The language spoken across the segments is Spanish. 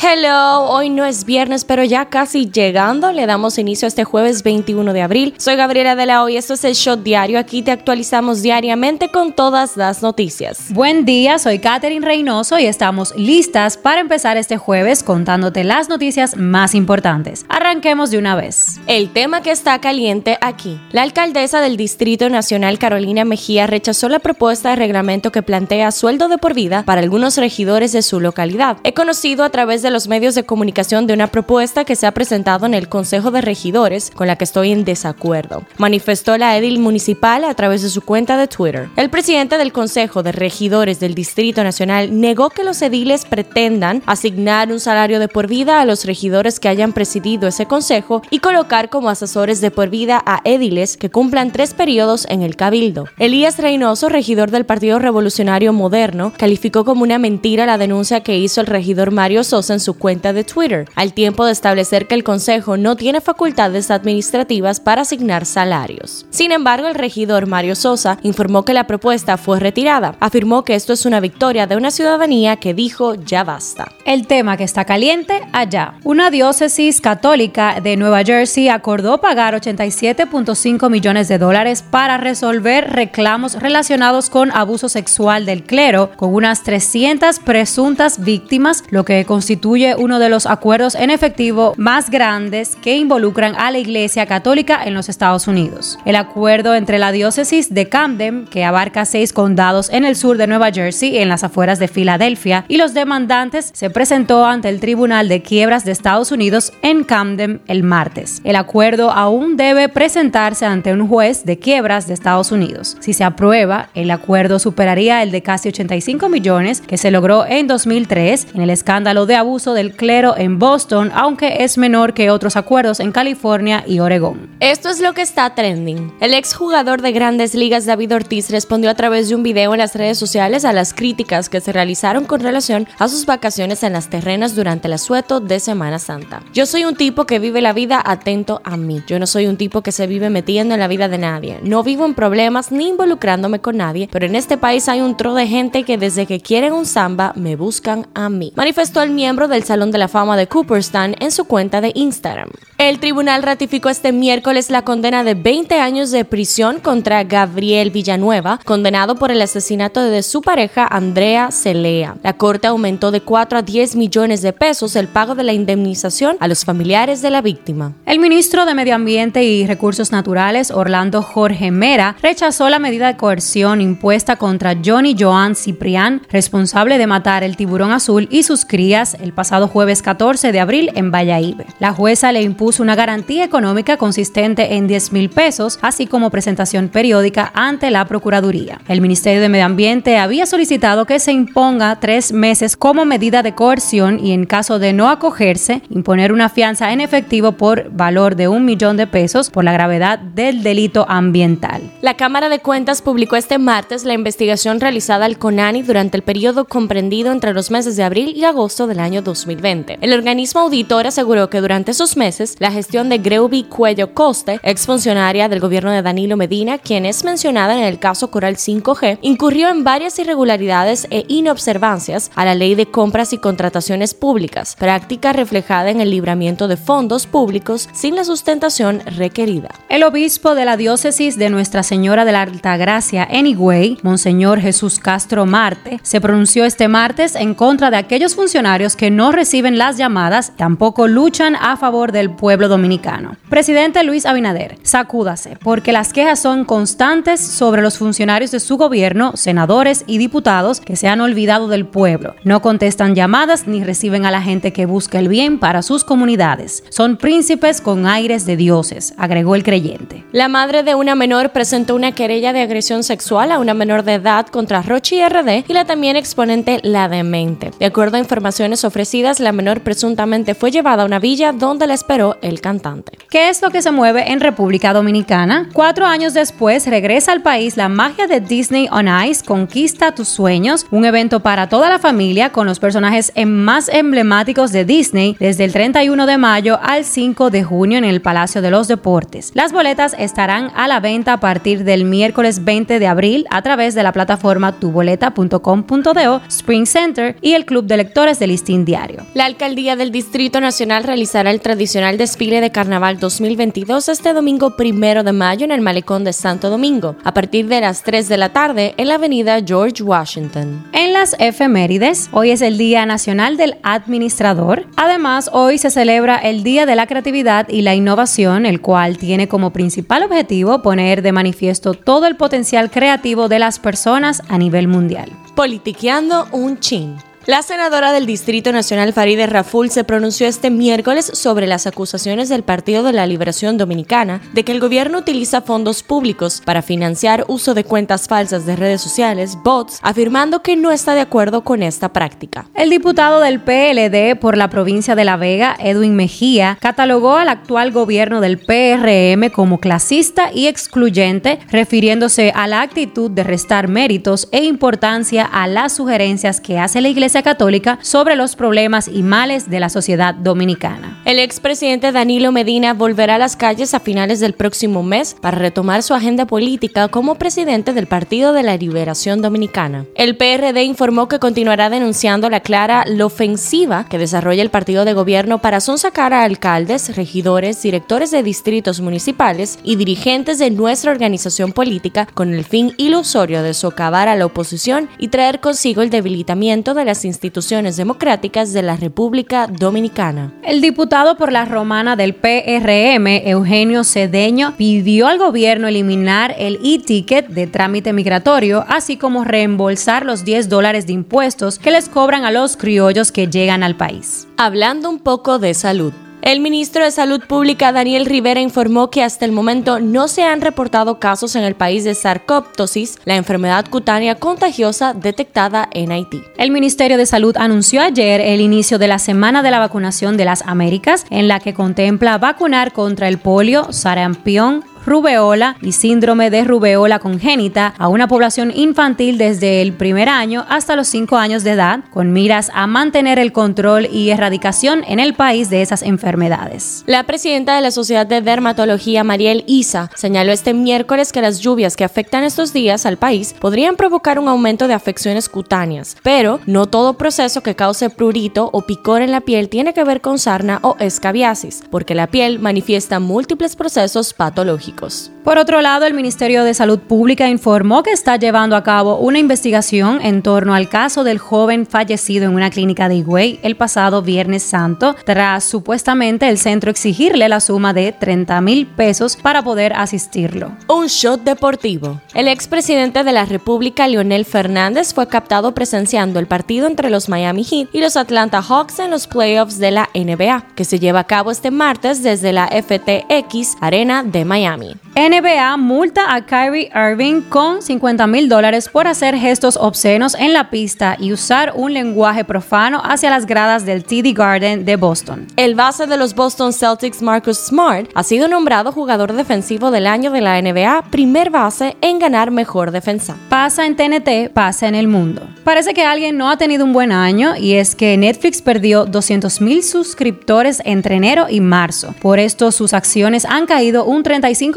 Hello, hoy no es viernes, pero ya casi llegando, le damos inicio a este jueves 21 de abril. Soy Gabriela de la Hoy, esto es el Shot Diario, aquí te actualizamos diariamente con todas las noticias. Buen día, soy Katherine Reynoso y estamos listas para empezar este jueves contándote las noticias más importantes. Arranquemos de una vez. El tema que está caliente aquí. La alcaldesa del Distrito Nacional, Carolina Mejía, rechazó la propuesta de reglamento que plantea sueldo de por vida para algunos regidores de su localidad. He conocido a través de los medios de comunicación de una propuesta que se ha presentado en el Consejo de Regidores con la que estoy en desacuerdo, manifestó la edil municipal a través de su cuenta de Twitter. El presidente del Consejo de Regidores del Distrito Nacional negó que los ediles pretendan asignar un salario de por vida a los regidores que hayan presidido ese consejo y colocar como asesores de por vida a ediles que cumplan tres periodos en el cabildo. Elías Reynoso, regidor del Partido Revolucionario Moderno, calificó como una mentira la denuncia que hizo el regidor Mario Sosa su cuenta de Twitter, al tiempo de establecer que el Consejo no tiene facultades administrativas para asignar salarios. Sin embargo, el regidor Mario Sosa informó que la propuesta fue retirada. Afirmó que esto es una victoria de una ciudadanía que dijo ya basta. El tema que está caliente allá. Una diócesis católica de Nueva Jersey acordó pagar 87.5 millones de dólares para resolver reclamos relacionados con abuso sexual del clero, con unas 300 presuntas víctimas, lo que constituye uno de los acuerdos en efectivo más grandes que involucran a la Iglesia Católica en los Estados Unidos. El acuerdo entre la diócesis de Camden, que abarca seis condados en el sur de Nueva Jersey, en las afueras de Filadelfia, y los demandantes se presentó ante el Tribunal de Quiebras de Estados Unidos en Camden el martes. El acuerdo aún debe presentarse ante un juez de quiebras de Estados Unidos. Si se aprueba, el acuerdo superaría el de casi 85 millones que se logró en 2003 en el escándalo de abuso del clero en Boston, aunque es menor que otros acuerdos en California y Oregón. Esto es lo que está trending. El exjugador de grandes ligas David Ortiz respondió a través de un video en las redes sociales a las críticas que se realizaron con relación a sus vacaciones en las terrenas durante el asueto de Semana Santa. Yo soy un tipo que vive la vida atento a mí. Yo no soy un tipo que se vive metiendo en la vida de nadie. No vivo en problemas ni involucrándome con nadie, pero en este país hay un tro de gente que desde que quieren un samba me buscan a mí. Manifestó el miembro del Salón de la Fama de Cooperstown en su cuenta de Instagram. El tribunal ratificó este miércoles la condena de 20 años de prisión contra Gabriel Villanueva, condenado por el asesinato de su pareja Andrea Celea. La corte aumentó de 4 a 10 millones de pesos el pago de la indemnización a los familiares de la víctima. El ministro de Medio Ambiente y Recursos Naturales, Orlando Jorge Mera, rechazó la medida de coerción impuesta contra Johnny Joan Ciprián, responsable de matar el tiburón azul y sus crías el pasado jueves 14 de abril en Valladolid. La jueza le impuso una garantía económica consistente en 10 mil pesos, así como presentación periódica ante la Procuraduría. El Ministerio de Medio Ambiente había solicitado que se imponga tres meses como medida de coerción y en caso de no acogerse, imponer una fianza en efectivo por valor de un millón de pesos por la gravedad del delito ambiental. La Cámara de Cuentas publicó este martes la investigación realizada al CONANI durante el periodo comprendido entre los meses de abril y agosto del año 2020. El organismo auditor aseguró que durante esos meses la gestión de Greuby Cuello Coste, exfuncionaria del gobierno de Danilo Medina, quien es mencionada en el caso Coral 5G, incurrió en varias irregularidades e inobservancias a la ley de compras y contrataciones públicas, práctica reflejada en el libramiento de fondos públicos sin la sustentación requerida. El obispo de la diócesis de Nuestra Señora de la Altagracia en Higüey, Monseñor Jesús Castro Marte, se pronunció este martes en contra de aquellos funcionarios que no reciben las llamadas, tampoco luchan a favor del pueblo dominicano. Presidente Luis Abinader, sacúdase, porque las quejas son constantes sobre los funcionarios de su gobierno, senadores y diputados que se han olvidado del pueblo. No contestan llamadas ni reciben a la gente que busca el bien para sus comunidades. Son príncipes con aires de dioses, agregó el creyente. La madre de una menor presentó una querella de agresión sexual a una menor de edad contra Rochi RD y la también exponente La Demente. De acuerdo a informaciones ofrecidas la menor presuntamente fue llevada a una villa donde la esperó el cantante. ¿Qué es lo que se mueve en República Dominicana? Cuatro años después regresa al país la magia de Disney on Ice, Conquista tus sueños, un evento para toda la familia con los personajes más emblemáticos de Disney desde el 31 de mayo al 5 de junio en el Palacio de los Deportes. Las boletas estarán a la venta a partir del miércoles 20 de abril a través de la plataforma tuboleta.com.do, Spring Center y el Club de Lectores de Listín diario. La alcaldía del Distrito Nacional realizará el tradicional desfile de Carnaval 2022 este domingo primero de mayo en el malecón de Santo Domingo, a partir de las 3 de la tarde en la avenida George Washington. En las efemérides, hoy es el Día Nacional del Administrador. Además, hoy se celebra el Día de la Creatividad y la Innovación, el cual tiene como principal objetivo poner de manifiesto todo el potencial creativo de las personas a nivel mundial. Politiqueando un chin. La senadora del Distrito Nacional Farideh Raful se pronunció este miércoles sobre las acusaciones del Partido de la Liberación Dominicana de que el gobierno utiliza fondos públicos para financiar uso de cuentas falsas de redes sociales, bots, afirmando que no está de acuerdo con esta práctica. El diputado del PLD por la provincia de La Vega, Edwin Mejía, catalogó al actual gobierno del PRM como clasista y excluyente, refiriéndose a la actitud de restar méritos e importancia a las sugerencias que hace la Iglesia Católica sobre los problemas y males de la sociedad dominicana. El expresidente Danilo Medina volverá a las calles a finales del próximo mes para retomar su agenda política como presidente del Partido de la Liberación Dominicana. El PRD informó que continuará denunciando la clara la ofensiva que desarrolla el partido de gobierno para sonsacar a alcaldes, regidores, directores de distritos municipales y dirigentes de nuestra organización política con el fin ilusorio de socavar a la oposición y traer consigo el debilitamiento de las instituciones democráticas de la República Dominicana. El diputado por la romana del PRM, Eugenio Cedeño, pidió al gobierno eliminar el e-ticket de trámite migratorio, así como reembolsar los 10 dólares de impuestos que les cobran a los criollos que llegan al país. Hablando un poco de salud. El ministro de Salud Pública Daniel Rivera informó que hasta el momento no se han reportado casos en el país de sarcoptosis, la enfermedad cutánea contagiosa detectada en Haití. El Ministerio de Salud anunció ayer el inicio de la Semana de la Vacunación de las Américas, en la que contempla vacunar contra el polio, sarampión, rubeola y síndrome de rubeola congénita a una población infantil desde el primer año hasta los cinco años de edad, con miras a mantener el control y erradicación en el país de esas enfermedades. La presidenta de la Sociedad de Dermatología, Mariel Isa, señaló este miércoles que las lluvias que afectan estos días al país podrían provocar un aumento de afecciones cutáneas, pero no todo proceso que cause prurito o picor en la piel tiene que ver con sarna o escabiasis, porque la piel manifiesta múltiples procesos patológicos. Por otro lado, el Ministerio de Salud Pública informó que está llevando a cabo una investigación en torno al caso del joven fallecido en una clínica de Higüey el pasado Viernes Santo, tras supuestamente el centro exigirle la suma de 30 mil pesos para poder asistirlo. Un shot deportivo. El expresidente de la República, Leonel Fernández, fue captado presenciando el partido entre los Miami Heat y los Atlanta Hawks en los playoffs de la NBA, que se lleva a cabo este martes desde la FTX Arena de Miami. NBA multa a Kyrie Irving con 50 mil dólares por hacer gestos obscenos en la pista y usar un lenguaje profano hacia las gradas del TD Garden de Boston. El base de los Boston Celtics, Marcus Smart, ha sido nombrado jugador defensivo del año de la NBA, primer base en ganar mejor defensa. Pasa en TNT, pasa en el mundo. Parece que alguien no ha tenido un buen año y es que Netflix perdió 200 mil suscriptores entre enero y marzo. Por esto sus acciones han caído un 35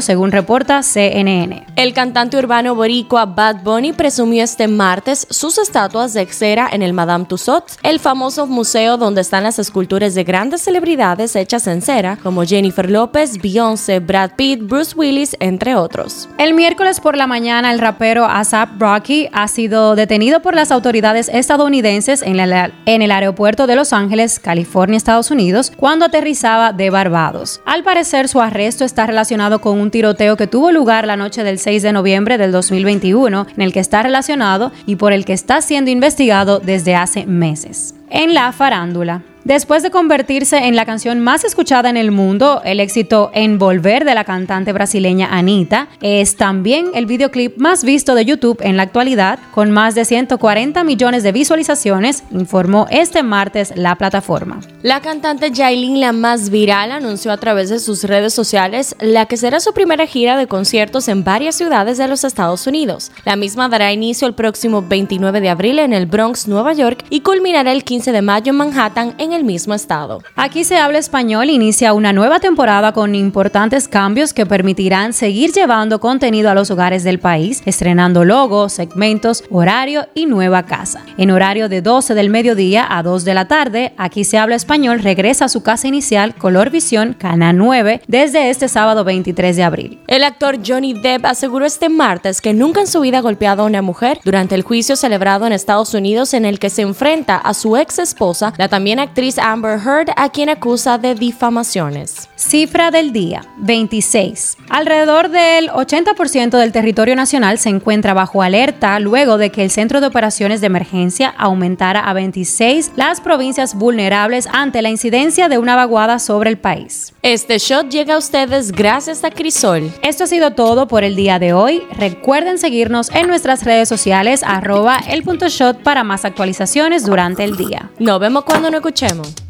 según reporta CNN. El cantante urbano boricua Bad Bunny presumió este martes sus estatuas de cera en el Madame Tussauds, el famoso museo donde están las esculturas de grandes celebridades hechas en cera, como Jennifer López, Beyoncé, Brad Pitt, Bruce Willis, entre otros. El miércoles por la mañana, el rapero ASAP Rocky ha sido detenido por las autoridades estadounidenses en, en el aeropuerto de Los Ángeles, California, Estados Unidos, cuando aterrizaba de Barbados. Al parecer, su arresto está relacionado con un tiroteo que tuvo lugar la noche del 6 de noviembre del 2021, en el que está relacionado y por el que está siendo investigado desde hace meses. En la farándula, Después de convertirse en la canción más escuchada en el mundo, el éxito Envolver de la cantante brasileña Anita es también el videoclip más visto de YouTube en la actualidad, con más de 140 millones de visualizaciones, informó este martes la plataforma. La cantante Jailin, la más viral, anunció a través de sus redes sociales la que será su primera gira de conciertos en varias ciudades de los Estados Unidos. La misma dará inicio el próximo 29 de abril en el Bronx, Nueva York, y culminará el 15 de mayo en Manhattan, en el mismo estado. Aquí se habla español inicia una nueva temporada con importantes cambios que permitirán seguir llevando contenido a los hogares del país, estrenando logos, segmentos, horario y nueva casa. En horario de 12 del mediodía a 2 de la tarde, aquí se habla español regresa a su casa inicial Color Visión, Cana 9, desde este sábado 23 de abril. El actor Johnny Depp aseguró este martes que nunca en su vida ha golpeado a una mujer durante el juicio celebrado en Estados Unidos en el que se enfrenta a su ex esposa, la también actriz Amber Heard, a quien acusa de difamaciones. Cifra del día, 26. Alrededor del 80% del territorio nacional se encuentra bajo alerta luego de que el Centro de Operaciones de Emergencia aumentara a 26 las provincias vulnerables ante la incidencia de una vaguada sobre el país. Este shot llega a ustedes gracias a Crisol. Esto ha sido todo por el día de hoy. Recuerden seguirnos en nuestras redes sociales arroba el punto shot para más actualizaciones durante el día. Nos vemos cuando nos escuchemos. Vraiment.